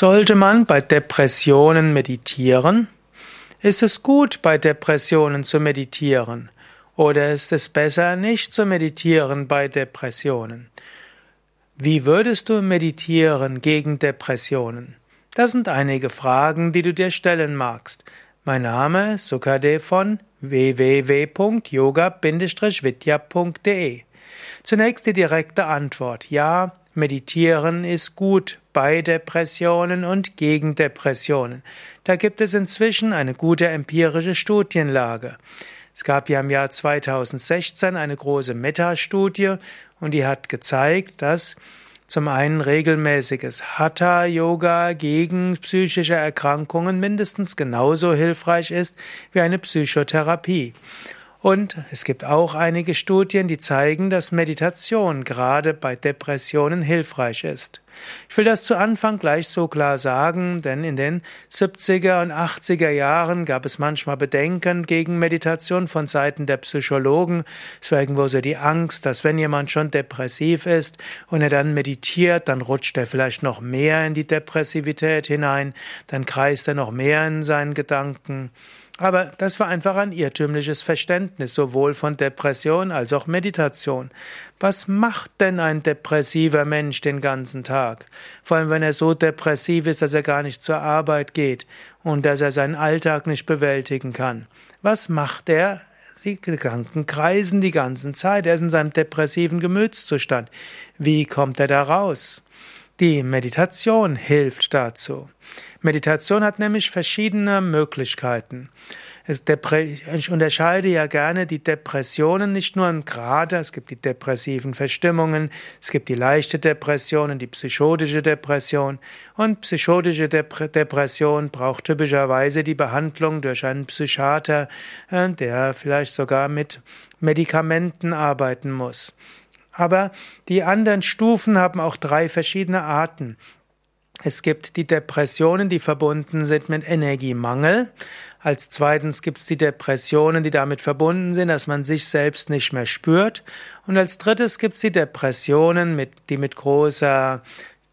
Sollte man bei Depressionen meditieren? Ist es gut, bei Depressionen zu meditieren? Oder ist es besser, nicht zu meditieren bei Depressionen? Wie würdest du meditieren gegen Depressionen? Das sind einige Fragen, die du dir stellen magst. Mein Name ist Sukade von www.yoga-vidya.de. Zunächst die direkte Antwort. Ja, meditieren ist gut bei Depressionen und gegen Depressionen. Da gibt es inzwischen eine gute empirische Studienlage. Es gab ja im Jahr 2016 eine große Metastudie und die hat gezeigt, dass zum einen regelmäßiges Hatha-Yoga gegen psychische Erkrankungen mindestens genauso hilfreich ist wie eine Psychotherapie. Und es gibt auch einige Studien, die zeigen, dass Meditation gerade bei Depressionen hilfreich ist. Ich will das zu Anfang gleich so klar sagen, denn in den 70er und 80er Jahren gab es manchmal Bedenken gegen Meditation von Seiten der Psychologen. Es war irgendwo so die Angst, dass wenn jemand schon depressiv ist und er dann meditiert, dann rutscht er vielleicht noch mehr in die Depressivität hinein, dann kreist er noch mehr in seinen Gedanken. Aber das war einfach ein irrtümliches Verständnis, sowohl von Depression als auch Meditation. Was macht denn ein depressiver Mensch den ganzen Tag? Vor allem, wenn er so depressiv ist, dass er gar nicht zur Arbeit geht und dass er seinen Alltag nicht bewältigen kann. Was macht er? Die Gedanken kreisen die ganze Zeit. Er ist in seinem depressiven Gemütszustand. Wie kommt er da raus? Die Meditation hilft dazu. Meditation hat nämlich verschiedene Möglichkeiten. Ich unterscheide ja gerne die Depressionen nicht nur im Grade, es gibt die depressiven Verstimmungen, es gibt die leichte Depression und die psychotische Depression. Und psychotische Depression braucht typischerweise die Behandlung durch einen Psychiater, äh, der vielleicht sogar mit Medikamenten arbeiten muss. Aber die anderen Stufen haben auch drei verschiedene Arten. Es gibt die Depressionen, die verbunden sind mit Energiemangel. Als zweitens gibt es die Depressionen, die damit verbunden sind, dass man sich selbst nicht mehr spürt. Und als drittes gibt es die Depressionen, die mit großer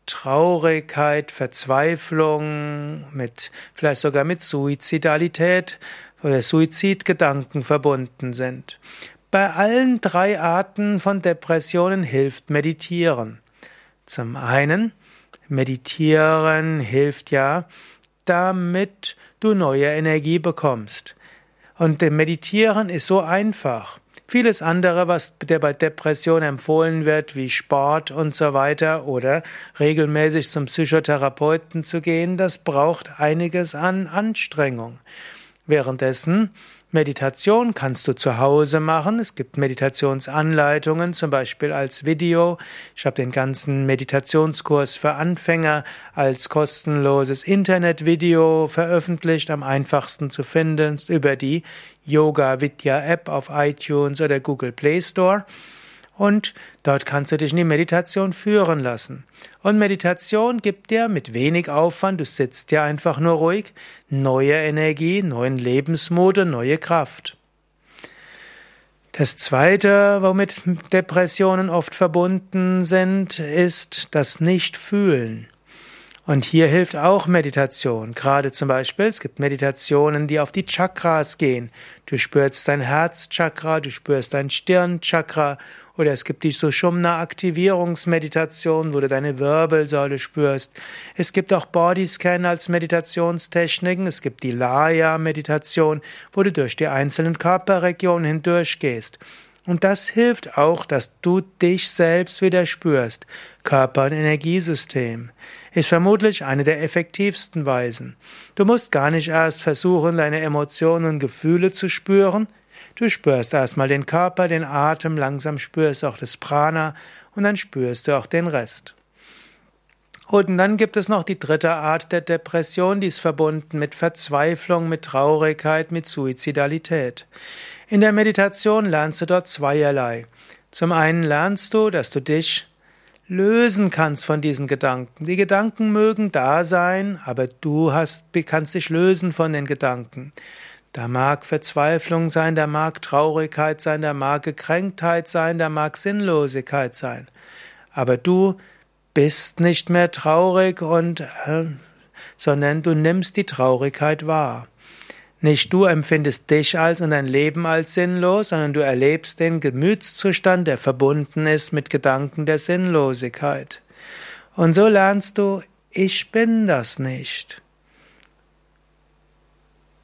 Traurigkeit, Verzweiflung, mit vielleicht sogar mit Suizidalität oder Suizidgedanken verbunden sind. Bei allen drei Arten von Depressionen hilft Meditieren. Zum einen, Meditieren hilft ja, damit du neue Energie bekommst. Und Meditieren ist so einfach. Vieles andere, was dir bei Depression empfohlen wird, wie Sport und so weiter oder regelmäßig zum Psychotherapeuten zu gehen, das braucht einiges an Anstrengung. Währenddessen Meditation kannst du zu Hause machen. Es gibt Meditationsanleitungen, zum Beispiel als Video. Ich habe den ganzen Meditationskurs für Anfänger als kostenloses Internetvideo veröffentlicht, am einfachsten zu finden über die Yoga Vidya App auf iTunes oder Google Play Store. Und dort kannst du dich in die Meditation führen lassen. Und Meditation gibt dir mit wenig Aufwand, du sitzt ja einfach nur ruhig, neue Energie, neuen Lebensmut und neue Kraft. Das zweite, womit Depressionen oft verbunden sind, ist das Nicht-Fühlen. Und hier hilft auch Meditation. Gerade zum Beispiel, es gibt Meditationen, die auf die Chakras gehen. Du spürst dein Herzchakra, du spürst dein Stirnchakra oder es gibt die Sushumna Aktivierungsmeditation, wo du deine Wirbelsäule spürst. Es gibt auch Bodyscan als Meditationstechniken. Es gibt die Laya Meditation, wo du durch die einzelnen Körperregionen hindurchgehst. Und das hilft auch, dass du dich selbst wieder spürst. Körper- und Energiesystem ist vermutlich eine der effektivsten Weisen. Du musst gar nicht erst versuchen, deine Emotionen und Gefühle zu spüren. Du spürst erstmal den Körper, den Atem, langsam spürst auch das Prana und dann spürst du auch den Rest. Und dann gibt es noch die dritte Art der Depression, die ist verbunden mit Verzweiflung, mit Traurigkeit, mit Suizidalität. In der Meditation lernst du dort zweierlei. Zum einen lernst du, dass du dich lösen kannst von diesen Gedanken. Die Gedanken mögen da sein, aber du hast, kannst dich lösen von den Gedanken. Da mag Verzweiflung sein, da mag Traurigkeit sein, da mag Gekränktheit sein, da mag Sinnlosigkeit sein. Aber du bist nicht mehr traurig und äh, sondern du nimmst die Traurigkeit wahr. Nicht du empfindest dich als und dein Leben als sinnlos, sondern du erlebst den Gemütszustand, der verbunden ist mit Gedanken der Sinnlosigkeit. Und so lernst du, ich bin das nicht.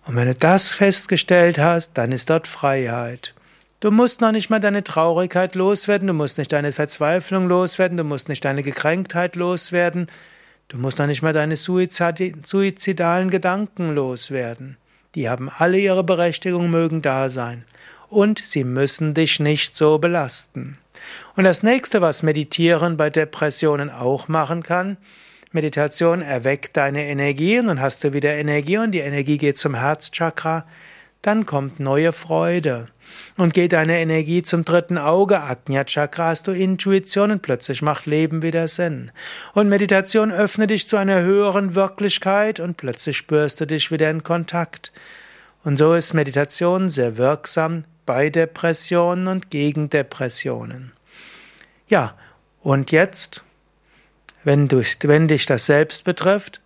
Und wenn du das festgestellt hast, dann ist dort Freiheit. Du musst noch nicht mal deine Traurigkeit loswerden, du musst nicht deine Verzweiflung loswerden, du musst nicht deine Gekränktheit loswerden, du musst noch nicht mal deine suizidalen Gedanken loswerden. Die haben alle ihre Berechtigung, mögen da sein. Und sie müssen dich nicht so belasten. Und das nächste, was Meditieren bei Depressionen auch machen kann, Meditation erweckt deine Energie und dann hast du wieder Energie und die Energie geht zum Herzchakra, dann kommt neue Freude. Und geht deine Energie zum dritten Auge, Ajna Chakra, hast du Intuition und plötzlich macht Leben wieder Sinn. Und Meditation öffnet dich zu einer höheren Wirklichkeit und plötzlich spürst du dich wieder in Kontakt. Und so ist Meditation sehr wirksam bei Depressionen und gegen Depressionen. Ja, und jetzt, wenn, du, wenn dich das selbst betrifft,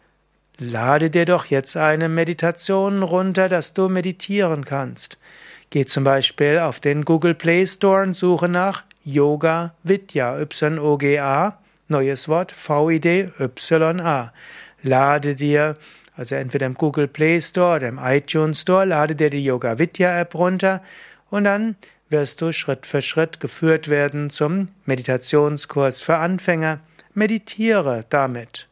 lade dir doch jetzt eine Meditation runter, dass du meditieren kannst. Geh zum Beispiel auf den Google Play Store und suche nach Yoga Vidya, Y-O-G-A, neues Wort, V-I-D-Y-A. Lade dir, also entweder im Google Play Store oder im iTunes Store, lade dir die Yoga Vidya App runter und dann wirst du Schritt für Schritt geführt werden zum Meditationskurs für Anfänger. Meditiere damit.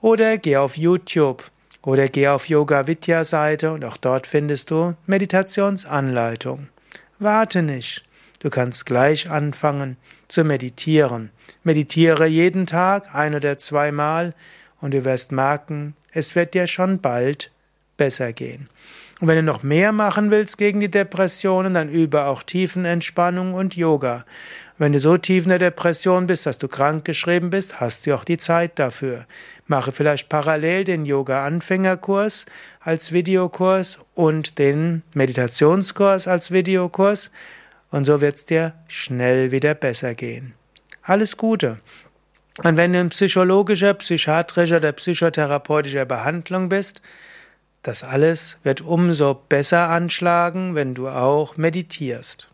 Oder geh auf YouTube oder geh auf Yoga Vidya Seite und auch dort findest du Meditationsanleitung. Warte nicht. Du kannst gleich anfangen zu meditieren. Meditiere jeden Tag ein oder zweimal und du wirst merken, es wird dir schon bald besser gehen. Und wenn du noch mehr machen willst gegen die Depressionen, dann übe auch Tiefenentspannung und Yoga. Wenn du so tief in der Depression bist, dass du krank geschrieben bist, hast du auch die Zeit dafür. Mache vielleicht parallel den Yoga-Anfängerkurs als Videokurs und den Meditationskurs als Videokurs und so wird es dir schnell wieder besser gehen. Alles Gute! Und wenn du in psychologischer, psychiatrischer oder psychotherapeutischer Behandlung bist, das alles wird umso besser anschlagen, wenn du auch meditierst.